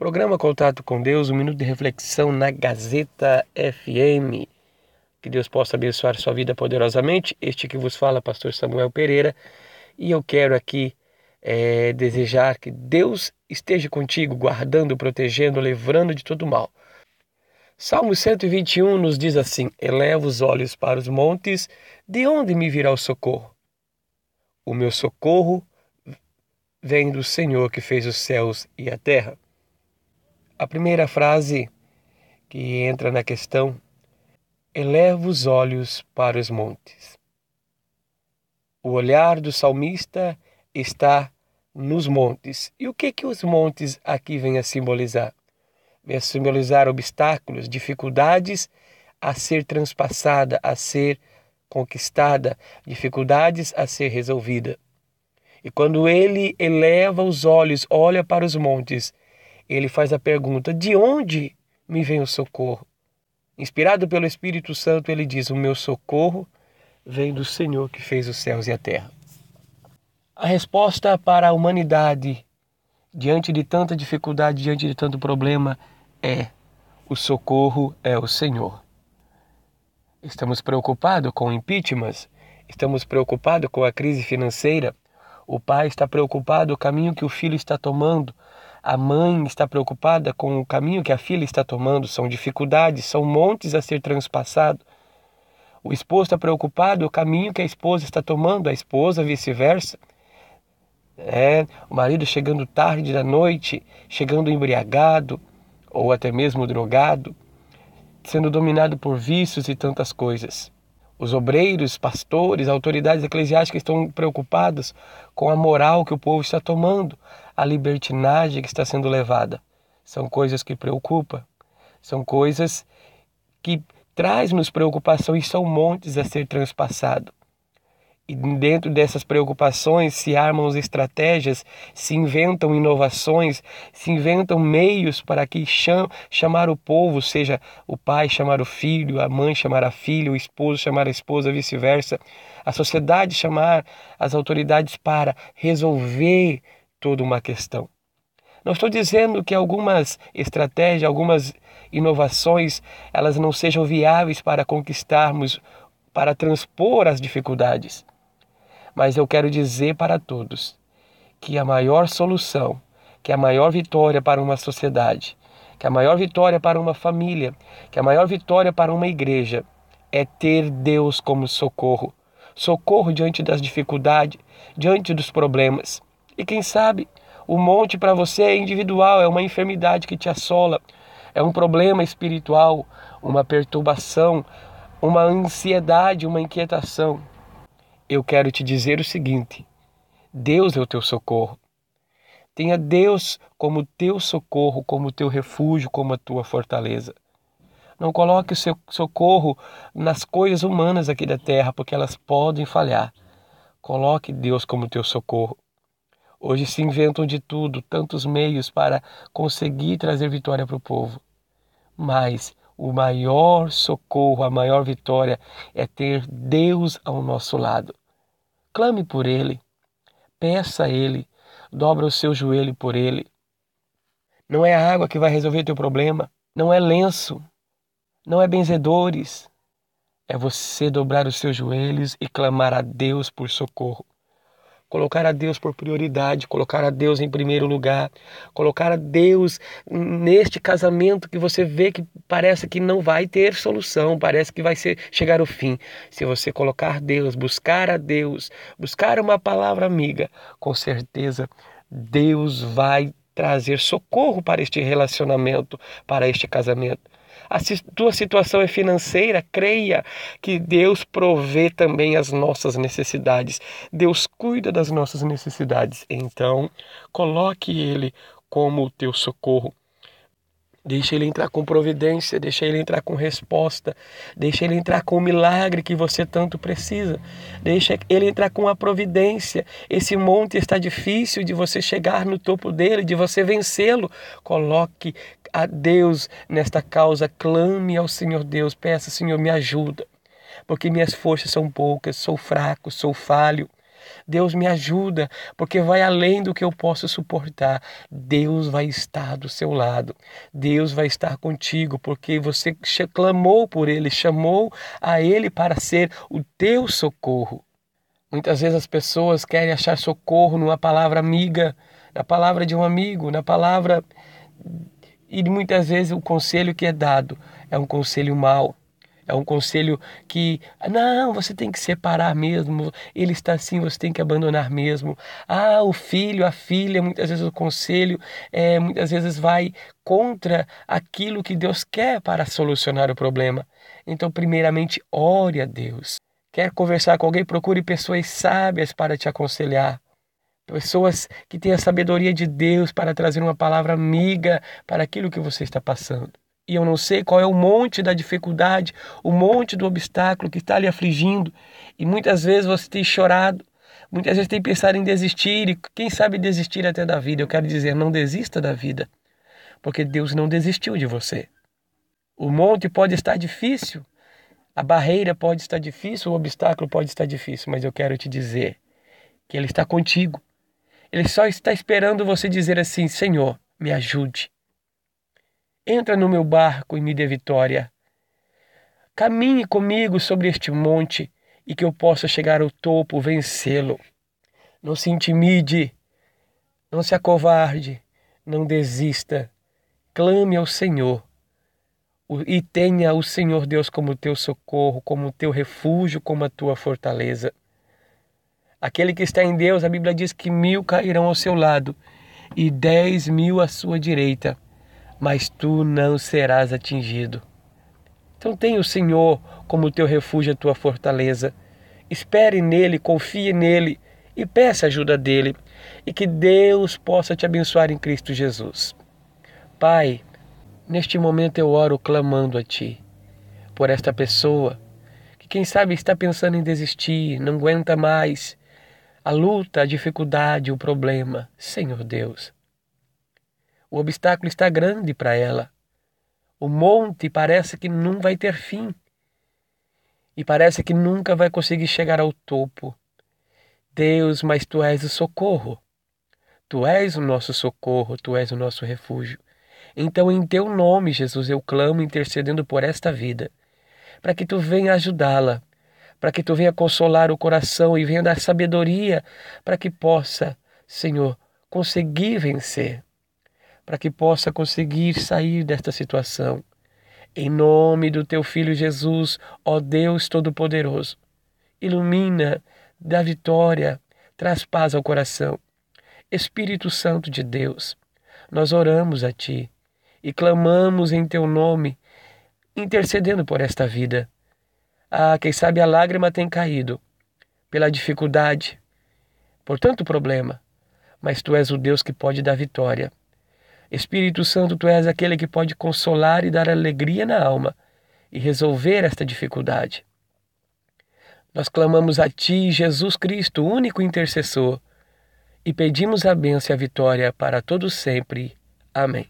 Programa Contato com Deus, um minuto de reflexão na Gazeta FM. Que Deus possa abençoar sua vida poderosamente. Este que vos fala, Pastor Samuel Pereira, e eu quero aqui é, desejar que Deus esteja contigo, guardando, protegendo, livrando de todo mal. Salmo 121 nos diz assim: Eleva os olhos para os montes, de onde me virá o socorro? O meu socorro vem do Senhor que fez os céus e a terra. A primeira frase que entra na questão: eleva os olhos para os montes. O olhar do salmista está nos montes. E o que que os montes aqui vêm a simbolizar? Vem a simbolizar obstáculos, dificuldades a ser transpassada, a ser conquistada, dificuldades a ser resolvida. E quando ele eleva os olhos, olha para os montes, ele faz a pergunta: De onde me vem o socorro? Inspirado pelo Espírito Santo, ele diz: O meu socorro vem do Senhor que fez os céus e a terra. A resposta para a humanidade diante de tanta dificuldade, diante de tanto problema, é: o socorro é o Senhor. Estamos preocupados com impeachment, estamos preocupados com a crise financeira. O pai está preocupado com o caminho que o filho está tomando a mãe está preocupada com o caminho que a filha está tomando, são dificuldades, são montes a ser transpassados. O esposo está preocupado com o caminho que a esposa está tomando, a esposa vice-versa. É, o marido chegando tarde da noite, chegando embriagado ou até mesmo drogado, sendo dominado por vícios e tantas coisas. Os obreiros, pastores, autoridades eclesiásticas estão preocupados com a moral que o povo está tomando, a libertinagem que está sendo levada. São coisas que preocupam, são coisas que traz-nos preocupação e são montes a ser transpassados. E dentro dessas preocupações se armam estratégias, se inventam inovações, se inventam meios para que cham, chamar o povo, seja o pai chamar o filho, a mãe chamar a filha, o esposo chamar a esposa, vice-versa, a sociedade chamar as autoridades para resolver toda uma questão. Não estou dizendo que algumas estratégias, algumas inovações, elas não sejam viáveis para conquistarmos, para transpor as dificuldades. Mas eu quero dizer para todos que a maior solução, que a maior vitória para uma sociedade, que a maior vitória para uma família, que a maior vitória para uma igreja é ter Deus como socorro. Socorro diante das dificuldades, diante dos problemas. E quem sabe, o monte para você é individual, é uma enfermidade que te assola, é um problema espiritual, uma perturbação, uma ansiedade, uma inquietação eu quero te dizer o seguinte: Deus é o teu socorro. Tenha Deus como teu socorro, como teu refúgio, como a tua fortaleza. Não coloque o seu socorro nas coisas humanas aqui da terra, porque elas podem falhar. Coloque Deus como teu socorro. Hoje se inventam de tudo, tantos meios para conseguir trazer vitória para o povo. Mas o maior socorro, a maior vitória é ter Deus ao nosso lado. Clame por ele, peça a ele, dobra o seu joelho por ele. Não é a água que vai resolver teu problema, não é lenço, não é benzedores. É você dobrar os seus joelhos e clamar a Deus por socorro colocar a Deus por prioridade, colocar a Deus em primeiro lugar, colocar a Deus neste casamento que você vê que parece que não vai ter solução, parece que vai ser chegar ao fim. Se você colocar Deus, buscar a Deus, buscar uma palavra amiga, com certeza Deus vai trazer socorro para este relacionamento, para este casamento a tua situação é financeira, creia que Deus provê também as nossas necessidades. Deus cuida das nossas necessidades. Então, coloque Ele como o teu socorro. Deixa ele entrar com providência, deixa ele entrar com resposta, deixa ele entrar com o milagre que você tanto precisa. Deixa ele entrar com a providência. Esse monte está difícil de você chegar no topo dele, de você vencê-lo. Coloque a Deus nesta causa, clame ao Senhor Deus, peça, Senhor, me ajuda, porque minhas forças são poucas, sou fraco, sou falho. Deus me ajuda, porque vai além do que eu posso suportar. Deus vai estar do seu lado. Deus vai estar contigo, porque você clamou por Ele, chamou a Ele para ser o teu socorro. Muitas vezes as pessoas querem achar socorro numa palavra amiga, na palavra de um amigo, na palavra. E muitas vezes o conselho que é dado é um conselho mau. É um conselho que, não, você tem que separar mesmo, ele está assim, você tem que abandonar mesmo. Ah, o filho, a filha, muitas vezes o conselho, é, muitas vezes vai contra aquilo que Deus quer para solucionar o problema. Então, primeiramente, ore a Deus. Quer conversar com alguém? Procure pessoas sábias para te aconselhar. Pessoas que têm a sabedoria de Deus para trazer uma palavra amiga para aquilo que você está passando e eu não sei qual é o monte da dificuldade, o monte do obstáculo que está lhe afligindo. E muitas vezes você tem chorado, muitas vezes tem pensado em desistir e quem sabe desistir até da vida. Eu quero dizer, não desista da vida, porque Deus não desistiu de você. O monte pode estar difícil, a barreira pode estar difícil, o obstáculo pode estar difícil, mas eu quero te dizer que Ele está contigo. Ele só está esperando você dizer assim: Senhor, me ajude. Entra no meu barco e me dê vitória. Caminhe comigo sobre este monte e que eu possa chegar ao topo, vencê-lo. Não se intimide, não se acovarde, não desista. Clame ao Senhor e tenha o Senhor Deus como teu socorro, como teu refúgio, como a tua fortaleza. Aquele que está em Deus, a Bíblia diz que mil cairão ao seu lado e dez mil à sua direita mas tu não serás atingido. Então tenha o Senhor como teu refúgio, a tua fortaleza. Espere nele, confie nele e peça ajuda dele e que Deus possa te abençoar em Cristo Jesus. Pai, neste momento eu oro clamando a ti por esta pessoa que quem sabe está pensando em desistir, não aguenta mais a luta, a dificuldade, o problema. Senhor Deus, o obstáculo está grande para ela. O monte parece que não vai ter fim. E parece que nunca vai conseguir chegar ao topo. Deus, mas tu és o socorro. Tu és o nosso socorro, tu és o nosso refúgio. Então, em teu nome, Jesus, eu clamo intercedendo por esta vida, para que tu venha ajudá-la, para que tu venha consolar o coração e venha dar sabedoria para que possa, Senhor, conseguir vencer para que possa conseguir sair desta situação. Em nome do teu filho Jesus, ó Deus Todo-Poderoso, ilumina, dá vitória, traz paz ao coração. Espírito Santo de Deus, nós oramos a ti e clamamos em teu nome, intercedendo por esta vida. Ah, quem sabe a lágrima tem caído pela dificuldade, por tanto problema, mas tu és o Deus que pode dar vitória. Espírito Santo, tu és aquele que pode consolar e dar alegria na alma e resolver esta dificuldade. Nós clamamos a Ti, Jesus Cristo, único intercessor, e pedimos a bênção e a vitória para todos sempre. Amém.